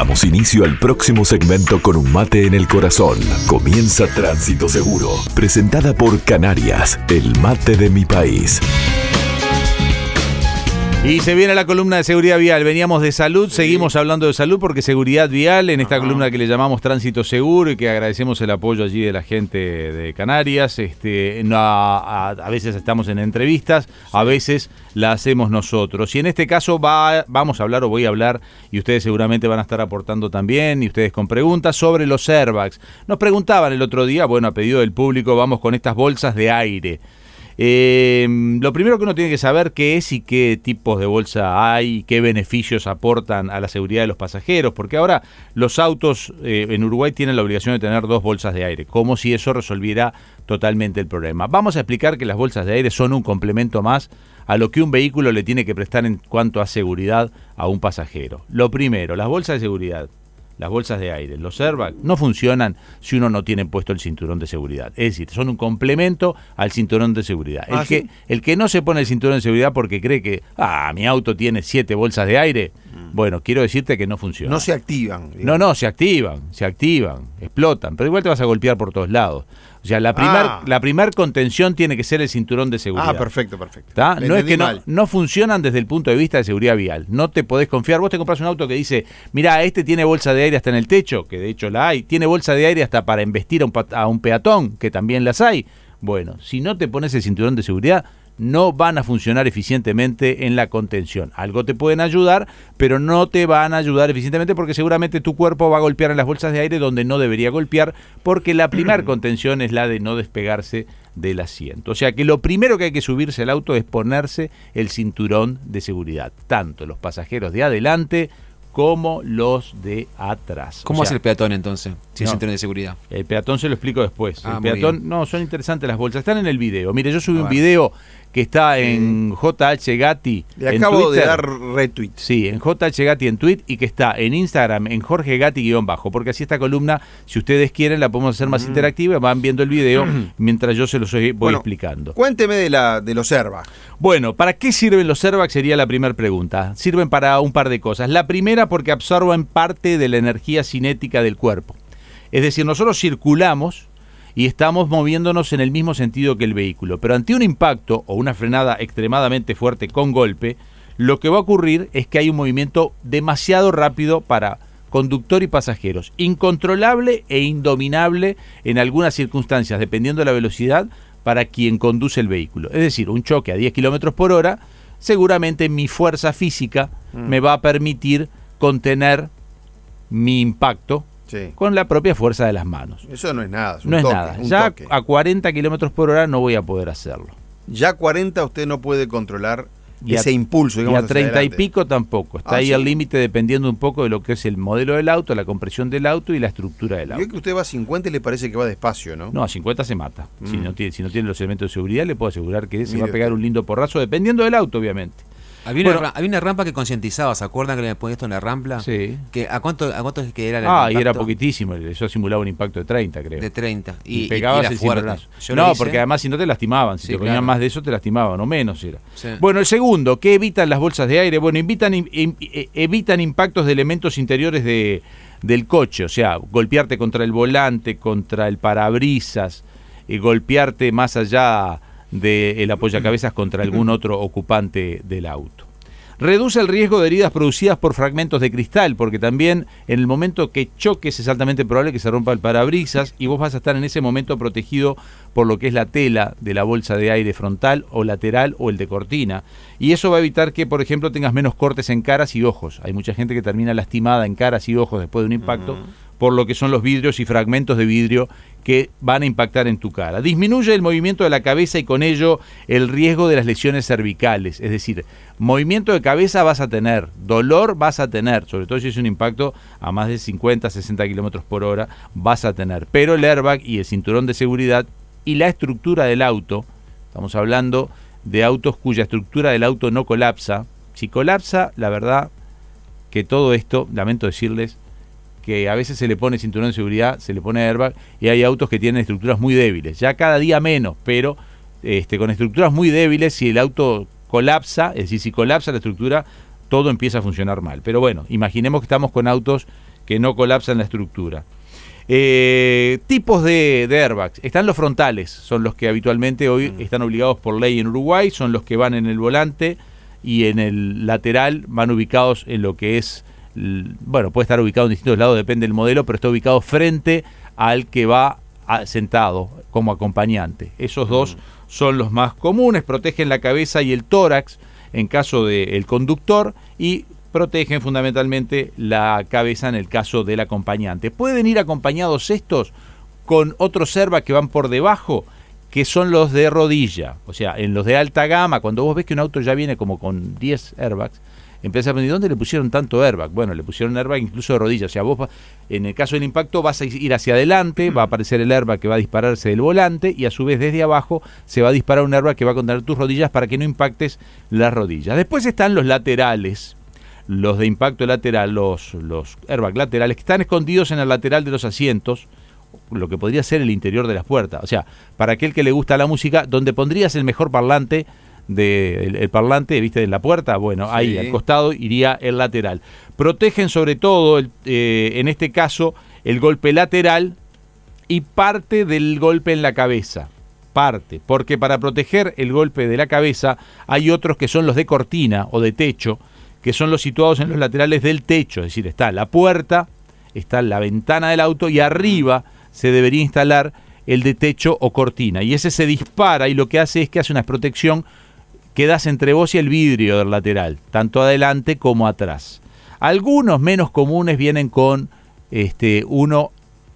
Damos inicio al próximo segmento con un mate en el corazón. Comienza Tránsito Seguro, presentada por Canarias, el mate de mi país. Y se viene la columna de seguridad vial. Veníamos de salud, seguimos hablando de salud porque seguridad vial en esta columna que le llamamos tránsito seguro y que agradecemos el apoyo allí de la gente de Canarias. Este, a, veces estamos en entrevistas, a veces la hacemos nosotros. Y en este caso va, vamos a hablar o voy a hablar y ustedes seguramente van a estar aportando también y ustedes con preguntas sobre los airbags. Nos preguntaban el otro día, bueno, a pedido del público, vamos con estas bolsas de aire. Eh, lo primero que uno tiene que saber qué es y qué tipos de bolsa hay, qué beneficios aportan a la seguridad de los pasajeros, porque ahora los autos eh, en Uruguay tienen la obligación de tener dos bolsas de aire, como si eso resolviera totalmente el problema. Vamos a explicar que las bolsas de aire son un complemento más a lo que un vehículo le tiene que prestar en cuanto a seguridad a un pasajero. Lo primero, las bolsas de seguridad las bolsas de aire, los airbags, no funcionan si uno no tiene puesto el cinturón de seguridad. Es decir, son un complemento al cinturón de seguridad. el, ah, que, el que no se pone el cinturón de seguridad porque cree que, ah, mi auto tiene siete bolsas de aire, mm. bueno, quiero decirte que no funciona. No se activan. No, no, se activan, se activan, explotan, pero igual te vas a golpear por todos lados. O sea, la primer, ah. la primer contención tiene que ser el cinturón de seguridad. Ah, perfecto, perfecto. No es que no, no, funcionan desde el punto de vista de seguridad vial. No te podés confiar. Vos te compras un auto que dice, mira, este tiene bolsa de aire hasta en el techo, que de hecho la hay. Tiene bolsa de aire hasta para embestir a un, a un peatón, que también las hay. Bueno, si no te pones el cinturón de seguridad, no van a funcionar eficientemente en la contención. Algo te pueden ayudar, pero no te van a ayudar eficientemente porque seguramente tu cuerpo va a golpear en las bolsas de aire donde no debería golpear, porque la primera contención es la de no despegarse del asiento. O sea que lo primero que hay que subirse al auto es ponerse el cinturón de seguridad, tanto los pasajeros de adelante como los de atrás. ¿Cómo hace el peatón entonces? Si es cinturón de seguridad. El peatón se lo explico después. Ah, el peatón, no, son interesantes las bolsas. Están en el video. Mire, yo subí un video que está en JH Gatti. Le acabo de dar retweet. Sí, en JH Gatti en tweet y que está en Instagram en Jorge Gatti-bajo. Porque así esta columna, si ustedes quieren, la podemos hacer más interactiva. Van viendo el video mientras yo se los voy explicando. Cuénteme de, la, de los airbags. Bueno, ¿para qué sirven los airbags? Sería la primera pregunta. Sirven para un par de cosas. La primera, porque absorben parte de la energía cinética del cuerpo. Es decir, nosotros circulamos y estamos moviéndonos en el mismo sentido que el vehículo. Pero ante un impacto o una frenada extremadamente fuerte con golpe, lo que va a ocurrir es que hay un movimiento demasiado rápido para conductor y pasajeros, incontrolable e indominable en algunas circunstancias, dependiendo de la velocidad, para quien conduce el vehículo. Es decir, un choque a 10 kilómetros por hora, seguramente mi fuerza física mm. me va a permitir contener mi impacto con la propia fuerza de las manos. Eso no es nada. no es nada. Ya a 40 kilómetros por hora no voy a poder hacerlo. Ya a 40 usted no puede controlar ese impulso. y a 30 y pico tampoco. Está ah, ahí el límite dependiendo un poco de lo que es el modelo del auto, la compresión del auto y la estructura del auto. Yo que usted va a 50 y le parece que va despacio, ¿no? No, a 50 se mata. Si, mm. no tiene, si no tiene los elementos de seguridad, le puedo asegurar que se va a pegar un lindo porrazo, dependiendo del auto, obviamente. Había, una, rampa que concientizaba, ¿se acuerdan que le habían puesto una rampa? Sí. Que, ¿a, cuánto, ¿A cuánto es que era la Ah, y era poquitísimo, eso simulaba un impacto de 30, creo. De 30. Y, pegabas el No, porque además si no te lastimaban, si te ponían más de eso te lastimaban, o menos era. Bueno, el segundo, ¿qué evitan las bolsas de aire? Bueno, evitan, e, evitan impactos de elementos interiores de, del coche, o sea, golpearte contra el volante, contra el parabrisas, y golpearte más allá del apoyacabezas contra algún otro ocupante del auto. Reduce el riesgo de heridas producidas por fragmentos de cristal, porque también en el momento que choques es altamente probable que se rompa el parabrisas y vos vas a estar en ese momento protegido por lo que es la tela de la bolsa de aire frontal o lateral o el de cortina. Y eso va a evitar que, por ejemplo, tengas menos cortes en caras y ojos. Hay mucha gente que termina lastimada en caras y ojos después de un impacto por lo que son los vidrios y fragmentos de vidrio que van a impactar en tu cara. Disminuye el movimiento de la cabeza y con ello el riesgo de las lesiones cervicales. Es decir, movimiento de cabeza vas a tener, dolor vas a tener, sobre todo si es un impacto a más de 50, 60 kilómetros por hora, vas a tener. Pero el airbag y el cinturón de seguridad y la estructura del auto, estamos hablando de autos cuya estructura del auto no colapsa. Si colapsa, la verdad que todo esto, lamento decirles, que a veces se le pone cinturón de seguridad, se le pone airbag y hay autos que tienen estructuras muy débiles, ya cada día menos, pero este, con estructuras muy débiles, si el auto colapsa, es decir, si colapsa la estructura, todo empieza a funcionar mal. Pero bueno, imaginemos que estamos con autos que no colapsan la estructura. Eh, tipos de, airbags. Están los frontales, son los que habitualmente hoy mm. están obligados por ley en Uruguay, son los que van en el volante y en el lateral van ubicados en lo que es, bueno, puede estar ubicado en distintos lados, depende del modelo, pero está ubicado frente al que va sentado como acompañante. Esos dos mm. son los más comunes, protegen la cabeza y el tórax en caso del conductor y protegen fundamentalmente la cabeza en el caso del acompañante. Pueden ir acompañados estos con otros airbags que van por debajo, que son los de rodilla. O sea, en los de alta gama, cuando vos ves que un auto ya viene como con 10 airbags, empieza a pensar, ¿dónde le pusieron tanto airbag? Bueno, le pusieron airbag incluso de rodilla. O sea, vos en el caso del impacto vas a ir hacia adelante, va a aparecer el airbag que va a dispararse del volante y a su vez desde abajo se va a disparar un airbag que va a contener tus rodillas para que no impactes las rodillas. Después están los laterales, los de impacto lateral, los, los airbags laterales, que están escondidos en el lateral de los asientos, lo que podría ser el interior de las puertas. O sea, para aquel que le gusta la música, donde pondrías el mejor parlante de el, parlante, viste, de la puerta, bueno, ahí al costado iría el lateral. Protegen sobre todo, eh, en este caso, el golpe lateral y parte del golpe en la cabeza. Parte, porque para proteger el golpe de la cabeza hay otros que son los de cortina o de techo, que son los situados en los laterales del techo, es decir, está la puerta, está la ventana del auto y arriba se debería instalar el de techo o cortina. Y ese se dispara y lo que hace es que hace una protección que das entre vos y el vidrio del lateral, tanto adelante como atrás. Algunos menos comunes vienen con este, uno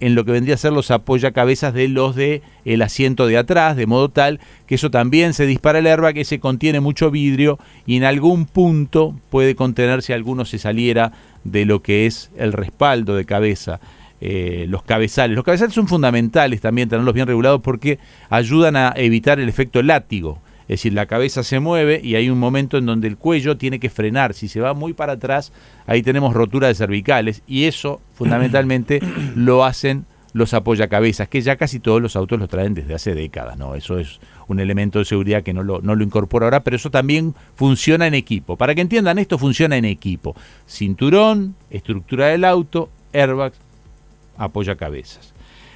en lo que vendría a ser los apoyacabezas de los de el asiento de atrás, de modo tal que eso también se dispara el airbag que se contiene mucho vidrio y en algún punto puede contener si alguno se saliera de lo que es el respaldo de cabeza. Eh, los cabezales. Los cabezales son fundamentales también tenerlos bien regulados porque ayudan a evitar el efecto látigo. Es decir, la cabeza se mueve y hay un momento en donde el cuello tiene que frenar. Si se va muy para atrás, ahí tenemos rotura de cervicales y eso fundamentalmente lo hacen los apoyacabezas, que ya casi todos los autos los traen desde hace décadas, ¿no? Eso es un elemento de seguridad que no lo, no lo incorpora ahora, pero eso también funciona en equipo. Para que entiendan, esto funciona en equipo. Cinturón, estructura del auto, airbags, apoyacabezas.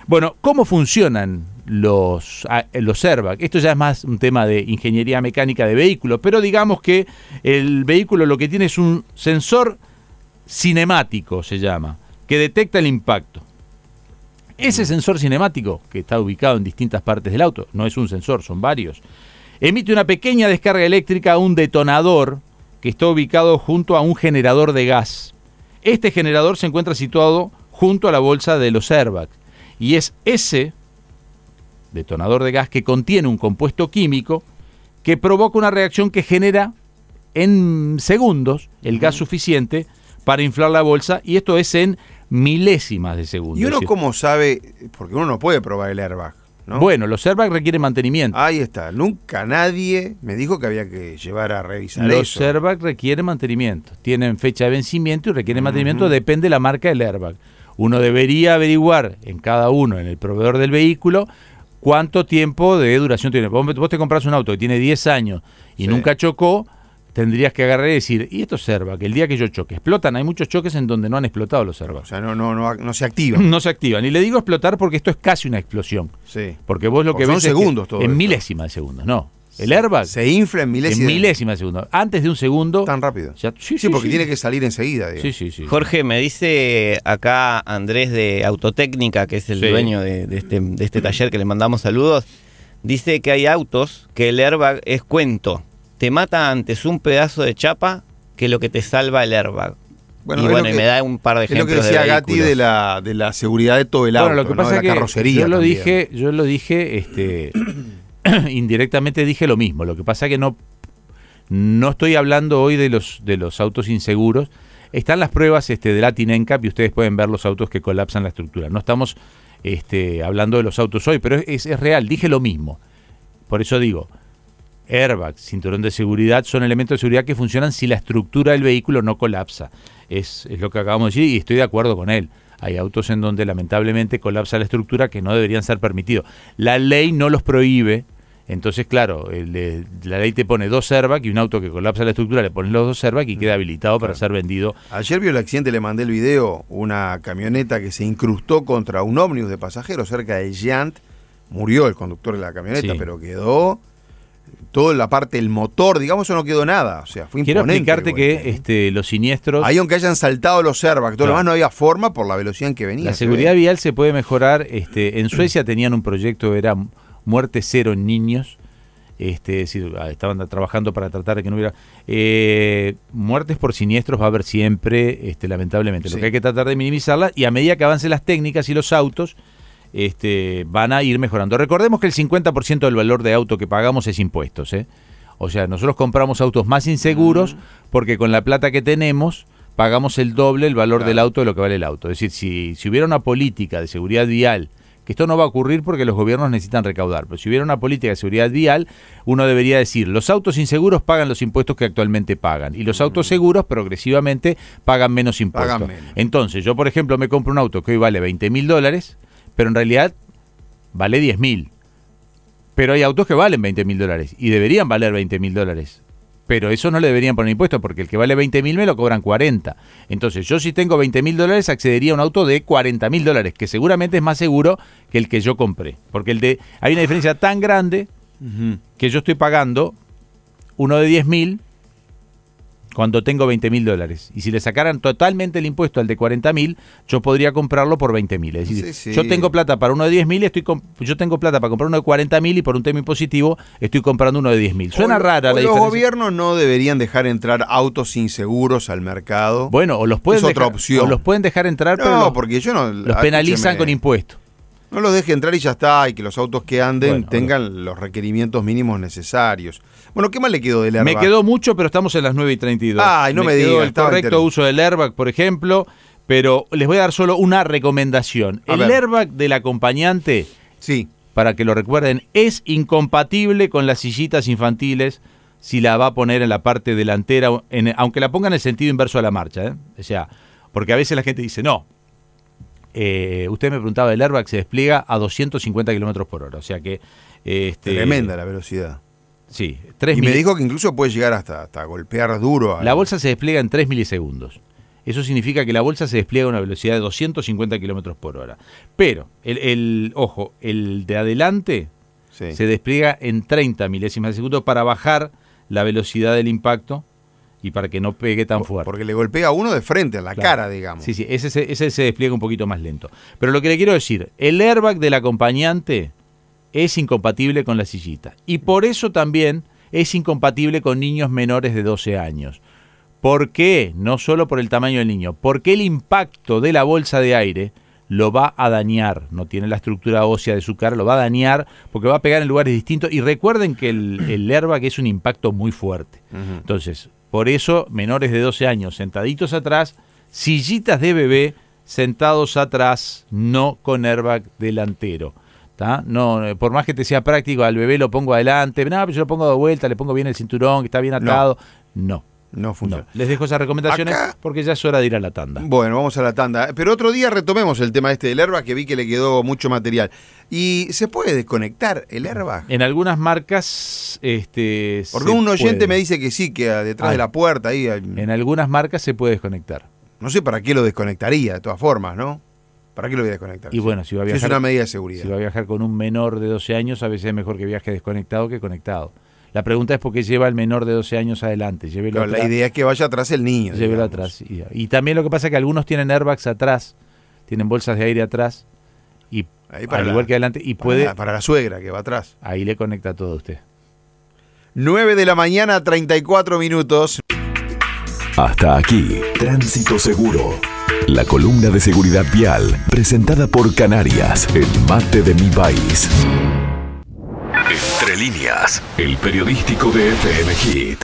Bueno, ¿cómo funcionan los, los airbags? Esto ya es más un tema de ingeniería mecánica de vehículo, pero digamos que el vehículo lo que tiene es un sensor cinemático, se llama, que detecta el impacto. Ese sensor cinemático, que está ubicado en distintas partes del auto, no es un sensor, son varios, emite una pequeña descarga eléctrica a un detonador que está ubicado junto a un generador de gas. Este generador se encuentra situado junto a la bolsa de los airbags y es ese detonador de gas que contiene un compuesto químico que provoca una reacción que genera en segundos el gas suficiente para inflar la bolsa y esto es en milésimas de segundo. ¿Y uno cómo sabe? Porque uno no puede probar el airbag. ¿no? Bueno, los airbags requieren mantenimiento. Ahí está. Nunca nadie me dijo que había que llevar a revisar los eso. Los airbags requieren mantenimiento. Tienen fecha de vencimiento y requieren mantenimiento. Depende de la marca del airbag uno debería averiguar en cada uno, en el proveedor del vehículo, cuánto tiempo de duración tiene. Vos, te compras un auto que tiene 10 años y nunca chocó, tendrías que agarrar y decir, y esto serva, que el día que yo choque, explotan, hay muchos choques en donde no han explotado los servas. O sea, no, no, no, no se activan. no se activan. Y le digo explotar porque esto es casi una explosión. Sí. Porque vos lo que ves segundos en milésimas de segundos, no. El airbag se infla en milésimas. de segundo. Antes de un segundo. Tan rápido. sí, porque tiene que salir enseguida. Sí, sí, sí. Jorge, me dice acá Andrés de Autotécnica, que es el dueño de, este, de este taller que le mandamos saludos. Dice que hay autos que el airbag es cuento. Te mata antes un pedazo de chapa que lo que te salva el airbag. Bueno, y bueno, y me da un par de ejemplos. Es lo que decía Gatti de la, de la seguridad de todo el auto, lo que pasa de la carrocería. Yo lo dije, yo lo dije, este. indirectamente dije lo mismo. Lo que pasa que no, no estoy hablando hoy de los, de los autos inseguros. Están las pruebas este, de Latin NCAP y ustedes pueden ver los autos que colapsan la estructura. No estamos este, hablando de los autos hoy, pero es, es real. Dije lo mismo. Por eso digo, airbag, cinturón de seguridad son elementos de seguridad que funcionan si la estructura del vehículo no colapsa. Es, es, lo que acabamos de decir y estoy de acuerdo con él. Hay autos en donde lamentablemente colapsa la estructura que no deberían ser permitidos. La ley no los prohíbe, Entonces, claro, la ley te pone dos airbags y un auto que colapsa la estructura le pones los dos airbags y queda habilitado para ser vendido. Ayer vio el accidente, le mandé el video, una camioneta que se incrustó contra un ómnibus de pasajeros cerca de Giant. Murió el conductor de la camioneta, pero quedó toda la parte del motor, digamos, eso no quedó nada. O sea, fue Quiero explicarte que este, los siniestros. Ahí, aunque hayan saltado los airbags, todo lo demás no había forma por la velocidad en que venía. La seguridad vial se puede mejorar. Este, en Suecia tenían un proyecto, era muerte cero en niños. Este, es decir, ah, estaban trabajando para tratar de que no hubiera eh, muertes por siniestros va a haber siempre, este, lamentablemente. Lo que hay que tratar de minimizarlas y a medida que avancen las técnicas y los autos, este, van a ir mejorando. Recordemos que el 50% del valor de auto que pagamos es impuestos. ¿eh? O sea, nosotros compramos autos más inseguros porque con la plata que tenemos pagamos el doble el valor del auto de lo que vale el auto. Es decir, si, si hubiera una política de seguridad vial, que esto no va a ocurrir porque los gobiernos necesitan recaudar, pero si hubiera una política de seguridad vial, uno debería decir, los autos inseguros pagan los impuestos que actualmente pagan y los autos seguros progresivamente pagan menos impuestos. Entonces, yo por ejemplo me compro un auto que hoy vale 20 mil dólares, pero en realidad vale 10 mil. Pero hay autos que valen 20 mil dólares y deberían valer 20 mil dólares. Pero eso no le deberían poner impuestos porque el que vale 20 mil me lo cobran 40. Entonces yo si tengo 20 mil dólares accedería a un auto de 40 mil dólares, que seguramente es más seguro que el que yo compré. Porque el de hay una diferencia tan grande que yo estoy pagando uno de 10 mil cuando tengo 20 mil dólares. Y si le sacaran totalmente el impuesto al de 40 mil, yo podría comprarlo por 20 mil. Es decir, yo tengo plata para uno de 10 mil, estoy yo tengo plata para comprar uno de 40 mil y por un tema impositivo estoy comprando uno de 10 mil. Suena rara la Los gobiernos no deberían dejar entrar autos inseguros al mercado. Bueno, o los pueden, otra opción. O los pueden dejar entrar, pero no, porque yo no, los penalizan con impuestos. No los deje entrar y ya está, y que los autos que anden tengan los requerimientos mínimos necesarios. Bueno, ¿qué más le quedó del airbag? Me quedó mucho, pero estamos en las 9 y 32. Ay, no me, digas. El correcto uso del airbag, por ejemplo, pero les voy a dar solo una recomendación. el airbag del acompañante, sí. para que lo recuerden, es incompatible con las sillitas infantiles si la va a poner en la parte delantera, aunque la ponga en el sentido inverso a la marcha. ¿eh? O sea, porque a veces la gente dice, no, eh, usted me preguntaba, el airbag se despliega a 250 kilómetros por hora. O sea que. Este, Tremenda la velocidad. Sí, 3 Y me dijo que incluso puede llegar hasta, hasta golpear duro. La bolsa se despliega en 3 milisegundos. Eso significa que la bolsa se despliega a una velocidad de 250 kilómetros por hora. Pero, el, ojo, el de adelante se despliega en 30 milésimas de segundo para bajar la velocidad del impacto y para que no pegue tan fuerte. Porque le golpea a uno de frente, en la cara, digamos. Sí, sí, ese, ese se despliega un poquito más lento. Pero lo que le quiero decir, el airbag del acompañante es incompatible con la sillita. Y por eso también es incompatible con niños menores de 12 años. ¿Por qué? No solo por el tamaño del niño, porque el impacto de la bolsa de aire lo va a dañar, no tiene la estructura ósea de su cara, lo va a dañar porque va a pegar en lugares distintos. Y recuerden que el, el airbag es un impacto muy fuerte. Entonces, por eso, menores de 12 años sentaditos atrás, sillitas de bebé sentados atrás, no con airbag delantero. No, eh, por más que te sea práctico, al bebé lo pongo adelante, no, yo lo pongo de vuelta, le pongo bien el cinturón, que está bien atado. No. No funciona. Les dejo esas recomendaciones porque ya es hora de ir a la tanda. Bueno, vamos a la tanda. Pero otro día retomemos el tema este del airbag, que vi que le quedó mucho material. ¿Y se puede desconectar el airbag? En algunas marcas... Este, porque un oyente me dice que sí, que detrás de la puerta ahí... En algunas marcas se puede desconectar. No sé para qué lo desconectaría, de todas formas, ¿no? ¿Para qué lo voy a desconectar? Y bueno, si va a viajar... es una medida de seguridad. Si va a viajar con un menor de 12 años, a veces es mejor que viaje desconectado que conectado. La pregunta es por qué lleva el menor de 12 años adelante. la idea es que vaya atrás el niño. Llévelo atrás. Y, también lo que pasa es que algunos tienen airbags atrás, tienen bolsas de aire atrás, y al igual que adelante, y puede... para la suegra que va atrás. Ahí le conecta todo a usted. 9 de la mañana, 34 minutos. Hasta aquí, Tránsito Seguro. La columna de seguridad vial, presentada por Canarias, el mate de mi país. Entre líneas, el periodístico de FM Hit.